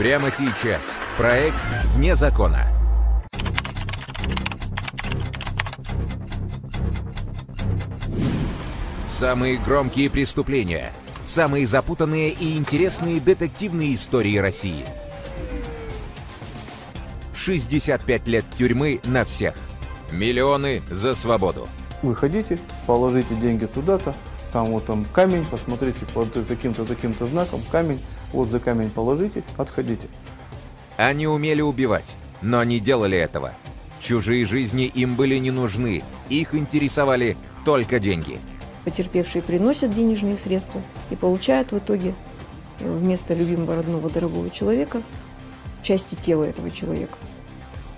Прямо сейчас. Проект «Вне закона». Самые громкие преступления. Самые запутанные и интересные детективные истории России. 65 лет тюрьмы на всех. Миллионы за свободу. Вы хотите, положите деньги туда-то, там вот там камень, посмотрите под таким-то, таким-то знаком, камень, вот за камень положите, отходите. Они умели убивать, но не делали этого. Чужие жизни им были не нужны, их интересовали только деньги. Потерпевшие приносят денежные средства и получают в итоге э, вместо любимого родного дорогого человека части тела этого человека.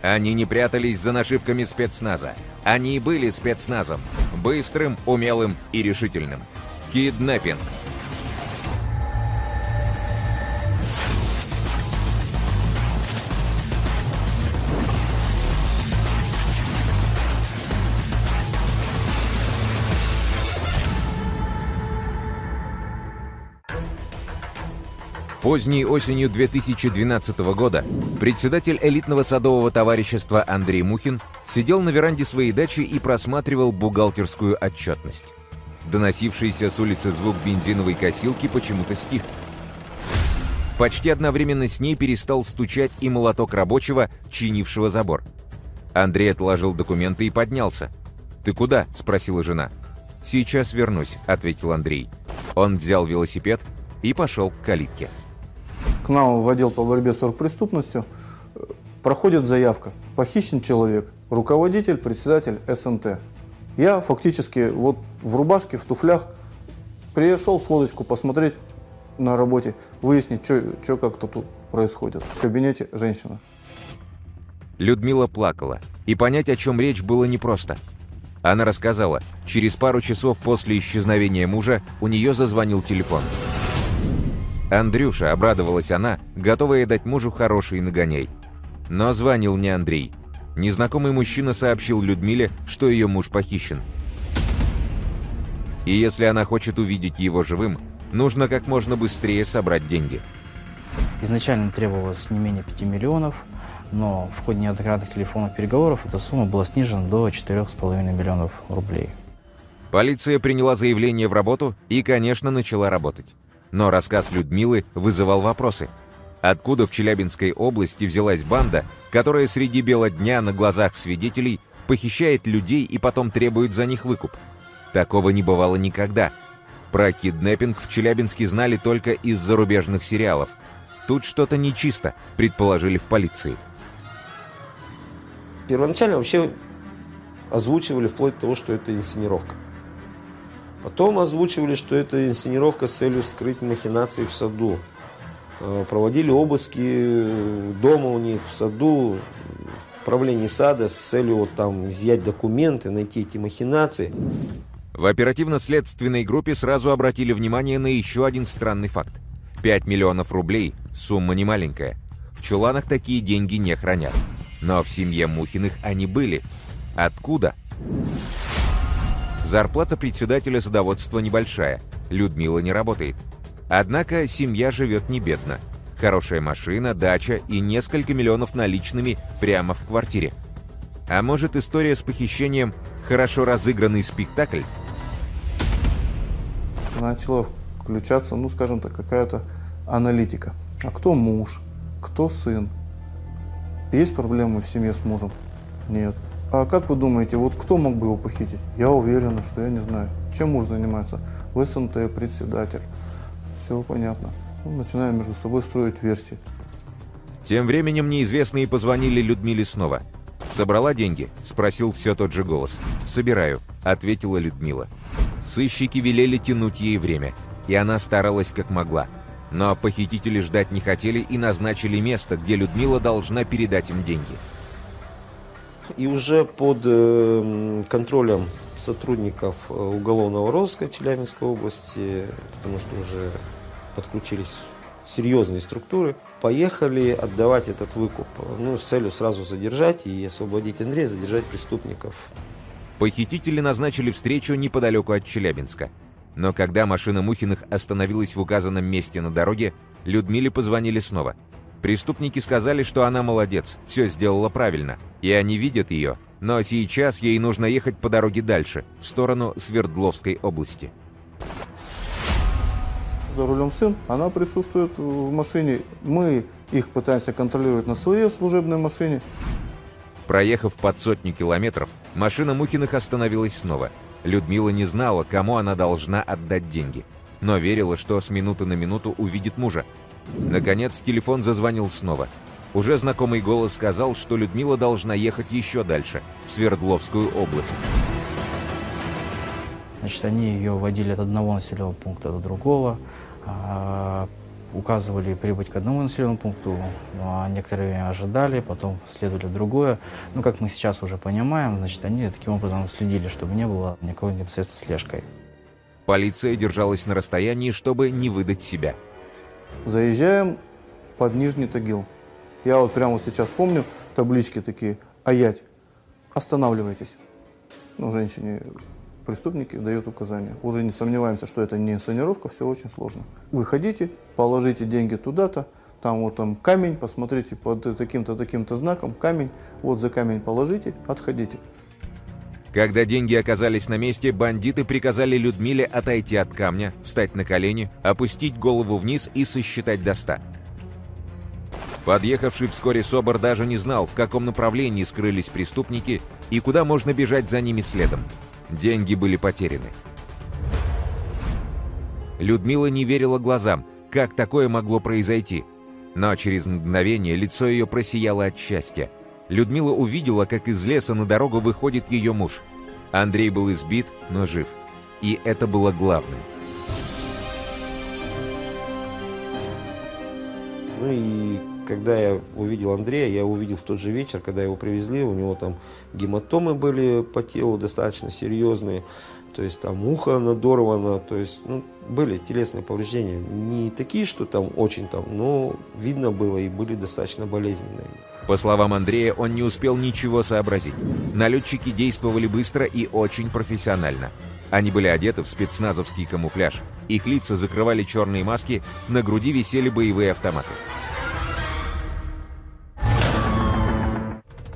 Они не прятались за нашивками спецназа. Они были спецназом. Быстрым, умелым и решительным. Киднеппинг. Поздней осенью 2012 года председатель элитного садового товарищества Андрей Мухин сидел на веранде своей дачи и просматривал бухгалтерскую отчетность. Доносившийся с улицы звук бензиновой косилки почему-то стих. Почти одновременно с ней перестал стучать и молоток рабочего, чинившего забор. Андрей отложил документы и поднялся. «Ты куда?» – спросила жена. «Сейчас вернусь», – ответил Андрей. Он взял велосипед и пошел к калитке к нам в отдел по борьбе с оргпреступностью проходит заявка. Похищен человек, руководитель, председатель СНТ. Я фактически вот в рубашке, в туфлях пришел с лодочку посмотреть на работе, выяснить, что как-то тут происходит. В кабинете женщина. Людмила плакала, и понять, о чем речь, было непросто. Она рассказала, через пару часов после исчезновения мужа у нее зазвонил телефон. Андрюша, обрадовалась она, готовая дать мужу хороший нагоняй. Но звонил не Андрей. Незнакомый мужчина сообщил Людмиле, что ее муж похищен. И если она хочет увидеть его живым, нужно как можно быстрее собрать деньги. Изначально требовалось не менее 5 миллионов, но в ходе неоднократных телефонных переговоров эта сумма была снижена до 4,5 миллионов рублей. Полиция приняла заявление в работу и, конечно, начала работать. Но рассказ Людмилы вызывал вопросы. Откуда в Челябинской области взялась банда, которая среди бела дня на глазах свидетелей похищает людей и потом требует за них выкуп? Такого не бывало никогда. Про киднеппинг в Челябинске знали только из зарубежных сериалов. Тут что-то нечисто, предположили в полиции. Первоначально вообще озвучивали вплоть до того, что это инсценировка. Потом озвучивали, что это инсценировка с целью скрыть махинации в саду. Э, проводили обыски дома у них в саду, в правлении сада с целью вот там изъять документы, найти эти махинации. В оперативно-следственной группе сразу обратили внимание на еще один странный факт. 5 миллионов рублей – сумма немаленькая. В чуланах такие деньги не хранят. Но в семье Мухиных они были. Откуда? Зарплата председателя садоводства небольшая, Людмила не работает. Однако семья живет не бедно. Хорошая машина, дача и несколько миллионов наличными прямо в квартире. А может история с похищением – хорошо разыгранный спектакль? Начала включаться, ну скажем так, какая-то аналитика. А кто муж? Кто сын? Есть проблемы в семье с мужем? Нет. А как вы думаете, вот кто мог бы его похитить? Я уверена, что я не знаю. Чем муж занимается? В СНТ, председатель. Все понятно. Ну, начинаем между собой строить версии. Тем временем неизвестные позвонили Людмиле снова. «Собрала деньги?» – спросил все тот же голос. «Собираю», – ответила Людмила. Сыщики велели тянуть ей время, и она старалась как могла. Но похитители ждать не хотели и назначили место, где Людмила должна передать им деньги – и уже под э, контролем сотрудников э, уголовного розыска Челябинской области, потому что уже подключились серьезные структуры, поехали отдавать этот выкуп, ну, с целью сразу задержать и освободить Андрея, задержать преступников. Похитители назначили встречу неподалеку от Челябинска. Но когда машина Мухиных остановилась в указанном месте на дороге, Людмиле позвонили снова. Преступники сказали, что она молодец, все сделала правильно, и они видят ее, но сейчас ей нужно ехать по дороге дальше, в сторону Свердловской области. За рулем сын, она присутствует в машине. Мы их пытаемся контролировать на своей служебной машине. Проехав под сотню километров, машина Мухиных остановилась снова. Людмила не знала, кому она должна отдать деньги, но верила, что с минуты на минуту увидит мужа. Наконец телефон зазвонил снова. Уже знакомый голос сказал, что Людмила должна ехать еще дальше, в Свердловскую область. Значит, они ее водили от одного населенного пункта до другого, а, указывали прибыть к одному населенному пункту, а некоторые ожидали, потом следовали другое. Ну, как мы сейчас уже понимаем, значит, они таким образом следили, чтобы не было никакой непосредственно слежкой. Полиция держалась на расстоянии, чтобы не выдать себя. Заезжаем под Нижний Тагил. Я вот прямо сейчас помню таблички такие «Аять, останавливайтесь». Ну, женщине преступники дают указания. Уже не сомневаемся, что это не инсценировка, все очень сложно. Выходите, положите деньги туда-то, там вот там камень, посмотрите под таким-то, таким-то знаком, камень, вот за камень положите, отходите. Когда деньги оказались на месте, бандиты приказали Людмиле отойти от камня, встать на колени, опустить голову вниз и сосчитать до ста. Подъехавший вскоре Собор даже не знал, в каком направлении скрылись преступники и куда можно бежать за ними следом. Деньги были потеряны. Людмила не верила глазам, как такое могло произойти. Но через мгновение лицо ее просияло от счастья. Людмила увидела, как из леса на дорогу выходит ее муж. Андрей был избит, но жив. И это было главным. Ну и когда я увидел Андрея, я увидел в тот же вечер, когда его привезли, у него там гематомы были по телу достаточно серьезные, то есть там ухо надорвано, то есть ну, были телесные повреждения, не такие, что там очень там, но видно было и были достаточно болезненные. По словам Андрея, он не успел ничего сообразить. Налетчики действовали быстро и очень профессионально. Они были одеты в спецназовский камуфляж. Их лица закрывали черные маски, на груди висели боевые автоматы.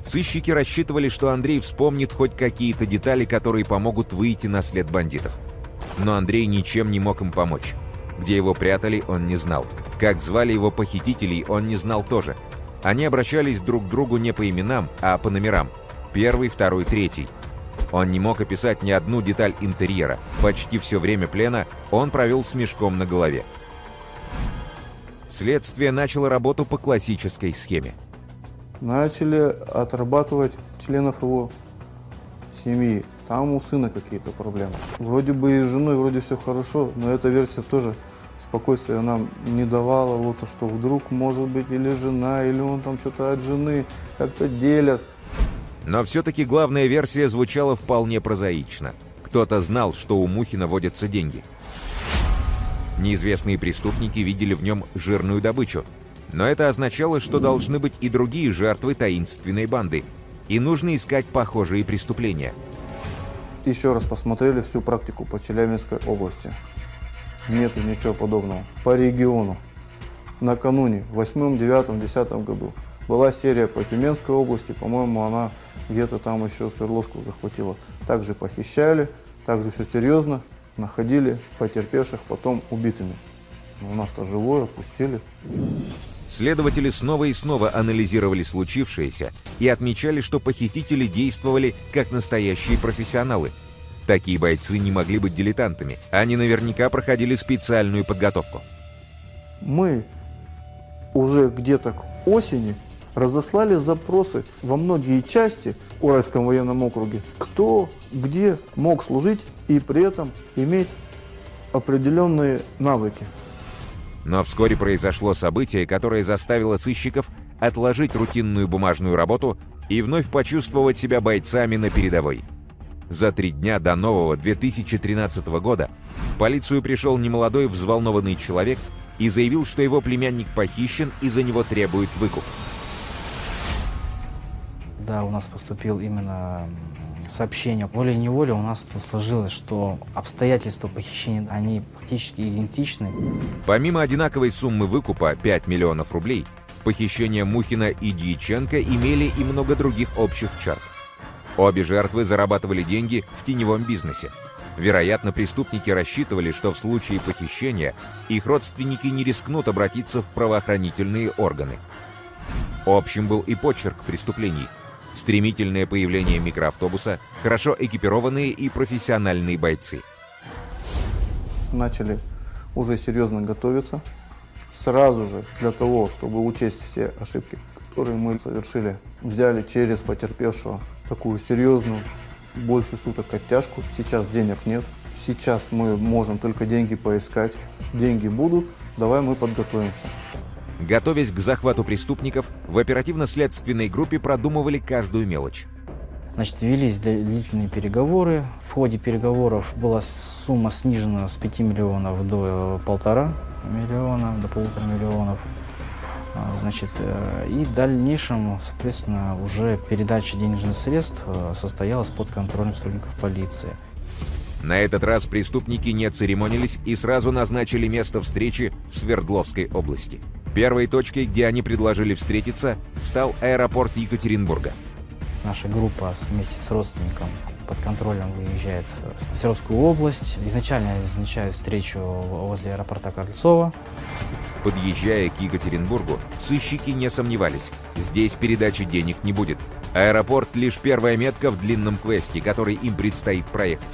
Сыщики рассчитывали, что Андрей вспомнит хоть какие-то детали, которые помогут выйти на след бандитов. Но Андрей ничем не мог им помочь. Где его прятали, он не знал. Как звали его похитителей, он не знал тоже. Они обращались друг к другу не по именам, а по номерам. Первый, второй, третий. Он не мог описать ни одну деталь интерьера. Почти все время плена он провел с мешком на голове. Следствие начало работу по классической схеме начали отрабатывать членов его семьи. Там у сына какие-то проблемы. Вроде бы и с женой вроде все хорошо, но эта версия тоже спокойствия нам не давала. Вот что вдруг может быть или жена, или он там что-то от жены как-то делят. Но все-таки главная версия звучала вполне прозаично. Кто-то знал, что у Мухина водятся деньги. Неизвестные преступники видели в нем жирную добычу, но это означало, что должны быть и другие жертвы таинственной банды, и нужно искать похожие преступления. Еще раз посмотрели всю практику по Челябинской области. Нету ничего подобного. По региону. Накануне, в 8, 9, 10 году, была серия по Тюменской области, по-моему, она где-то там еще Свердловскую захватила. Также похищали, также все серьезно, находили потерпевших потом убитыми. У нас-то живое, пустили. Следователи снова и снова анализировали случившееся и отмечали, что похитители действовали как настоящие профессионалы. Такие бойцы не могли быть дилетантами. Они наверняка проходили специальную подготовку. Мы уже где-то к осени разослали запросы во многие части Уральском военном округе, кто где мог служить и при этом иметь определенные навыки. Но вскоре произошло событие, которое заставило сыщиков отложить рутинную бумажную работу и вновь почувствовать себя бойцами на передовой. За три дня до нового 2013 года в полицию пришел немолодой взволнованный человек и заявил, что его племянник похищен и за него требует выкуп. Да, у нас поступил именно сообщение. Волей-неволей у нас тут сложилось, что обстоятельства похищения, они практически идентичны. Помимо одинаковой суммы выкупа 5 миллионов рублей, Похищения Мухина и Дьяченко имели и много других общих черт. Обе жертвы зарабатывали деньги в теневом бизнесе. Вероятно, преступники рассчитывали, что в случае похищения их родственники не рискнут обратиться в правоохранительные органы. Общим был и почерк преступлений. Стремительное появление микроавтобуса, хорошо экипированные и профессиональные бойцы. Начали уже серьезно готовиться. Сразу же для того, чтобы учесть все ошибки, которые мы совершили, взяли через потерпевшего такую серьезную больше суток оттяжку. Сейчас денег нет. Сейчас мы можем только деньги поискать. Деньги будут, давай мы подготовимся. Готовясь к захвату преступников, в оперативно-следственной группе продумывали каждую мелочь. Значит, велись длительные переговоры. В ходе переговоров была сумма снижена с 5 миллионов до полтора миллиона, до полутора миллионов. А, значит, э, и в дальнейшем, соответственно, уже передача денежных средств э, состоялась под контролем сотрудников полиции. На этот раз преступники не церемонились и сразу назначили место встречи в Свердловской области. Первой точкой, где они предложили встретиться, стал аэропорт Екатеринбурга. Наша группа вместе с родственником под контролем выезжает в Свердловскую область. Изначально назначают встречу возле аэропорта Кольцова. Подъезжая к Екатеринбургу, сыщики не сомневались. Здесь передачи денег не будет. Аэропорт — лишь первая метка в длинном квесте, который им предстоит проехать.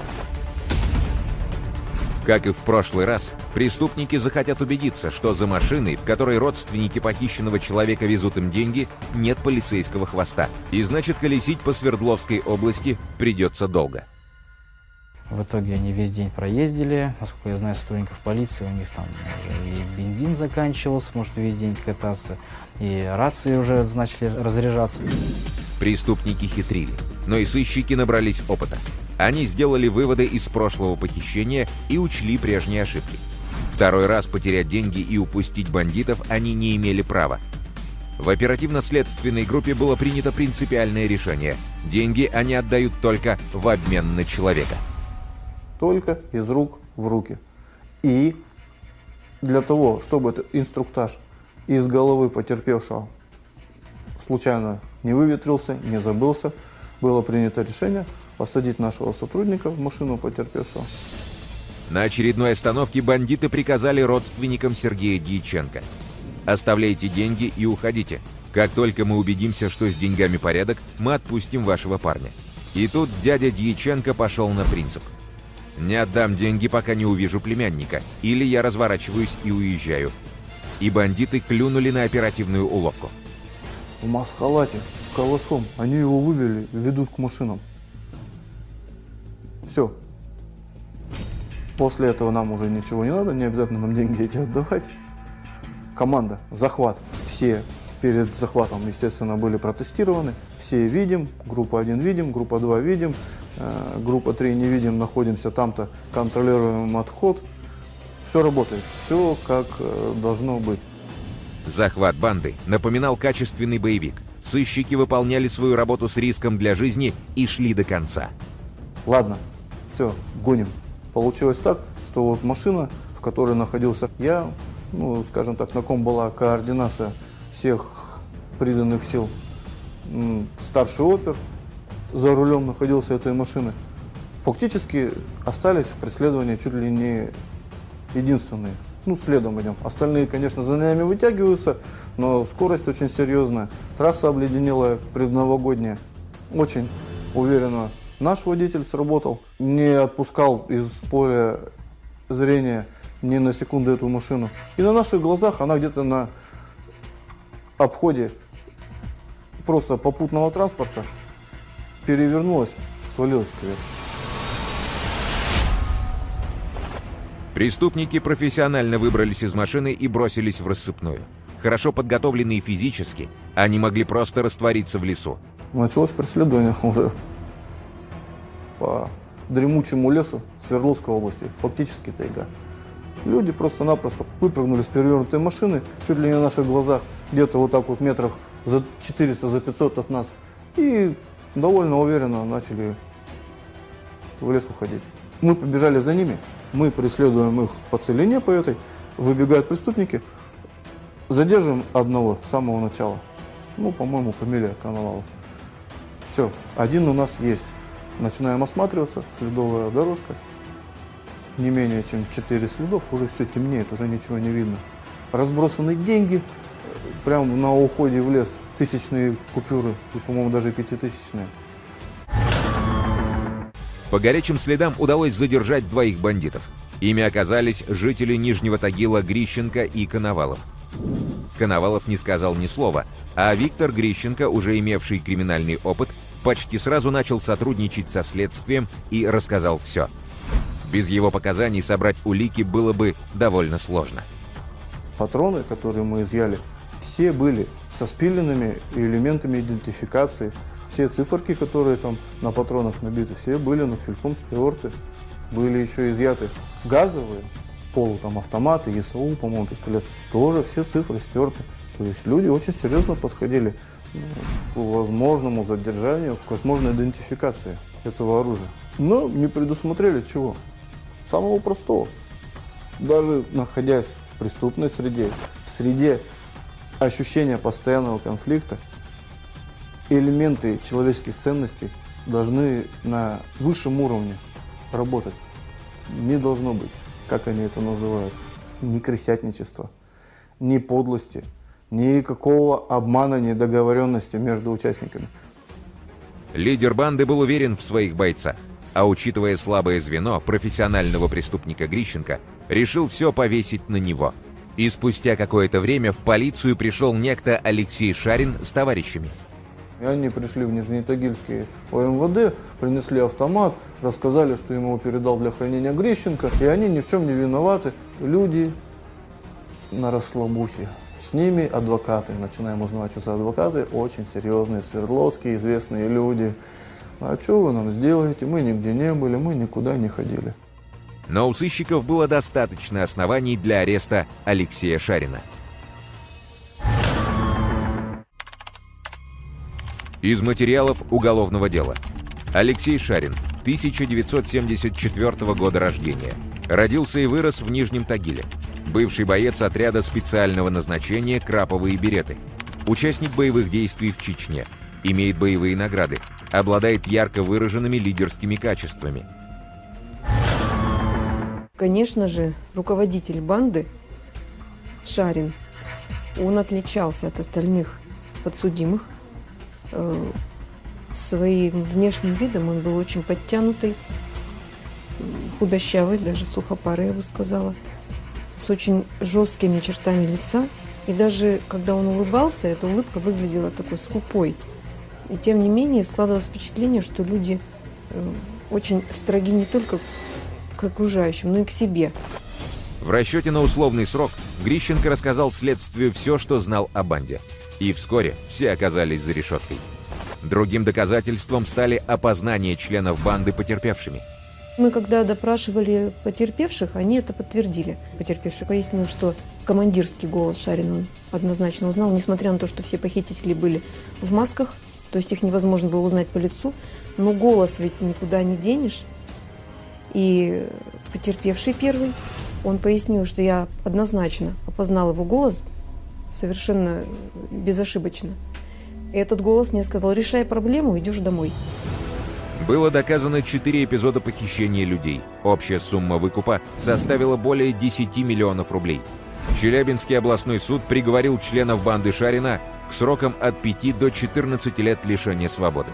Как и в прошлый раз, преступники захотят убедиться, что за машиной, в которой родственники похищенного человека везут им деньги, нет полицейского хвоста. И значит, колесить по Свердловской области придется долго. В итоге они весь день проездили. Насколько я знаю сотрудников полиции, у них там уже и бензин заканчивался, может весь день кататься, и рации уже начали разряжаться. Преступники хитрили, но и сыщики набрались опыта. Они сделали выводы из прошлого похищения и учли прежние ошибки. Второй раз потерять деньги и упустить бандитов они не имели права. В оперативно-следственной группе было принято принципиальное решение. Деньги они отдают только в обмен на человека только из рук в руки. И для того, чтобы этот инструктаж из головы потерпевшего случайно не выветрился, не забылся, было принято решение посадить нашего сотрудника в машину потерпевшего. На очередной остановке бандиты приказали родственникам Сергея Дьяченко. «Оставляйте деньги и уходите. Как только мы убедимся, что с деньгами порядок, мы отпустим вашего парня». И тут дядя Дьяченко пошел на принцип – не отдам деньги, пока не увижу племянника, или я разворачиваюсь и уезжаю. И бандиты клюнули на оперативную уловку. В масхалате, с калашом. Они его вывели, ведут к машинам. Все. После этого нам уже ничего не надо, не обязательно нам деньги эти отдавать. Команда, захват. Все перед захватом, естественно, были протестированы. Все видим, группа 1 видим, группа 2 видим, группа 3 не видим, находимся там-то, контролируем отход. Все работает, все как э, должно быть. Захват банды напоминал качественный боевик. Сыщики выполняли свою работу с риском для жизни и шли до конца. Ладно, все, гоним. Получилось так, что вот машина, в которой находился я, ну, скажем так, на ком была координация всех приданных сил, старший опер, за рулем находился этой машины, фактически остались в преследовании чуть ли не единственные. Ну, следом идем. Остальные, конечно, за нами вытягиваются, но скорость очень серьезная. Трасса обледенелая, предновогодняя. Очень уверенно. Наш водитель сработал, не отпускал из поля зрения ни на секунду эту машину. И на наших глазах она где-то на обходе просто попутного транспорта перевернулась, свалилась кверху. Преступники профессионально выбрались из машины и бросились в рассыпную. Хорошо подготовленные физически, они могли просто раствориться в лесу. Началось преследование уже по дремучему лесу Свердловской области, фактически тайга. Люди просто-напросто выпрыгнули с перевернутой машины, чуть ли не на наших глазах, где-то вот так вот метрах за 400, за 500 от нас, и довольно уверенно начали в лес уходить. Мы побежали за ними, мы преследуем их по целине по этой, выбегают преступники, Задерживаем одного с самого начала. Ну, по-моему, фамилия Коновалов. Все, один у нас есть. Начинаем осматриваться, следовая дорожка. Не менее чем 4 следов, уже все темнеет, уже ничего не видно. Разбросаны деньги, прямо на уходе в лес, тысячные купюры, и, по-моему, даже пятитысячные. По горячим следам удалось задержать двоих бандитов. Ими оказались жители Нижнего Тагила Грищенко и Коновалов. Коновалов не сказал ни слова, а Виктор Грищенко, уже имевший криминальный опыт, почти сразу начал сотрудничать со следствием и рассказал все. Без его показаний собрать улики было бы довольно сложно. Патроны, которые мы изъяли, все были со спиленными элементами идентификации. Все циферки, которые там на патронах набиты, все были над фильком стерты. Были еще изъяты газовые, полу там автоматы, ЕСУ, по-моему, пистолет. Тоже все цифры стерты. То есть люди очень серьезно подходили к возможному задержанию, к возможной идентификации этого оружия. Но не предусмотрели чего? Самого простого. Даже находясь в преступной среде, в среде ощущения постоянного конфликта, элементы человеческих ценностей должны на высшем уровне работать. Не должно быть, как они это называют, ни крысятничества, ни подлости, никакого обмана, недоговоренности между участниками. Лидер банды был уверен в своих бойцах, а учитывая слабое звено профессионального преступника Грищенко, решил все повесить на него. И спустя какое-то время в полицию пришел некто Алексей Шарин с товарищами – и они пришли в Нижнетагильский ОМВД, принесли автомат, рассказали, что ему передал для хранения Грищенко, и они ни в чем не виноваты. Люди на расслабухе. С ними адвокаты. Начинаем узнавать, что за адвокаты. Очень серьезные, Свердловские, известные люди. А что вы нам сделаете? Мы нигде не были, мы никуда не ходили. Но у сыщиков было достаточно оснований для ареста Алексея Шарина. Из материалов уголовного дела. Алексей Шарин, 1974 года рождения. Родился и вырос в Нижнем Тагиле. Бывший боец отряда специального назначения «Краповые береты». Участник боевых действий в Чечне. Имеет боевые награды. Обладает ярко выраженными лидерскими качествами. Конечно же, руководитель банды Шарин, он отличался от остальных подсудимых Э, своим внешним видом он был очень подтянутый, худощавый, даже сухопарый, я бы сказала, с очень жесткими чертами лица. И даже когда он улыбался, эта улыбка выглядела такой скупой. И тем не менее складывалось впечатление, что люди э, очень строги не только к окружающим, но и к себе. В расчете на условный срок Грищенко рассказал следствию все, что знал о банде. И вскоре все оказались за решеткой. Другим доказательством стали опознания членов банды потерпевшими. Мы когда допрашивали потерпевших, они это подтвердили. Потерпевший пояснил, что командирский голос Шарина он однозначно узнал, несмотря на то, что все похитители были в масках, то есть их невозможно было узнать по лицу, но голос ведь никуда не денешь. И потерпевший первый, он пояснил, что я однозначно опознал его голос совершенно безошибочно. И этот голос мне сказал, решай проблему, идешь домой. Было доказано 4 эпизода похищения людей. Общая сумма выкупа составила более 10 миллионов рублей. Челябинский областной суд приговорил членов банды Шарина к срокам от 5 до 14 лет лишения свободы.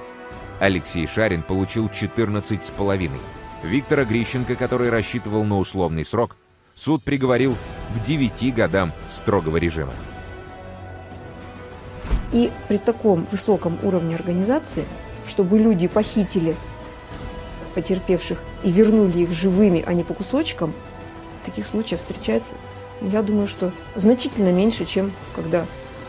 Алексей Шарин получил 14 с половиной. Виктора Грищенко, который рассчитывал на условный срок, суд приговорил к 9 годам строгого режима. И при таком высоком уровне организации, чтобы люди похитили потерпевших и вернули их живыми, а не по кусочкам, таких случаев встречается, я думаю, что значительно меньше, чем когда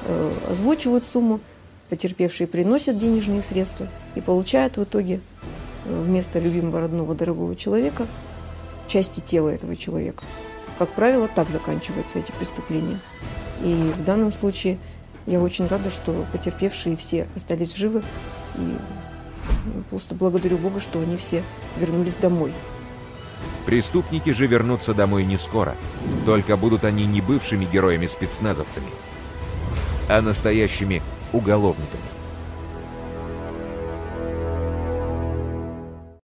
э, озвучивают сумму, потерпевшие приносят денежные средства и получают в итоге вместо любимого родного дорогого человека части тела этого человека. Как правило, так заканчиваются эти преступления. И в данном случае я очень рада, что потерпевшие все остались живы. И просто благодарю Бога, что они все вернулись домой. Преступники же вернутся домой не скоро. Только будут они не бывшими героями-спецназовцами, а настоящими уголовниками.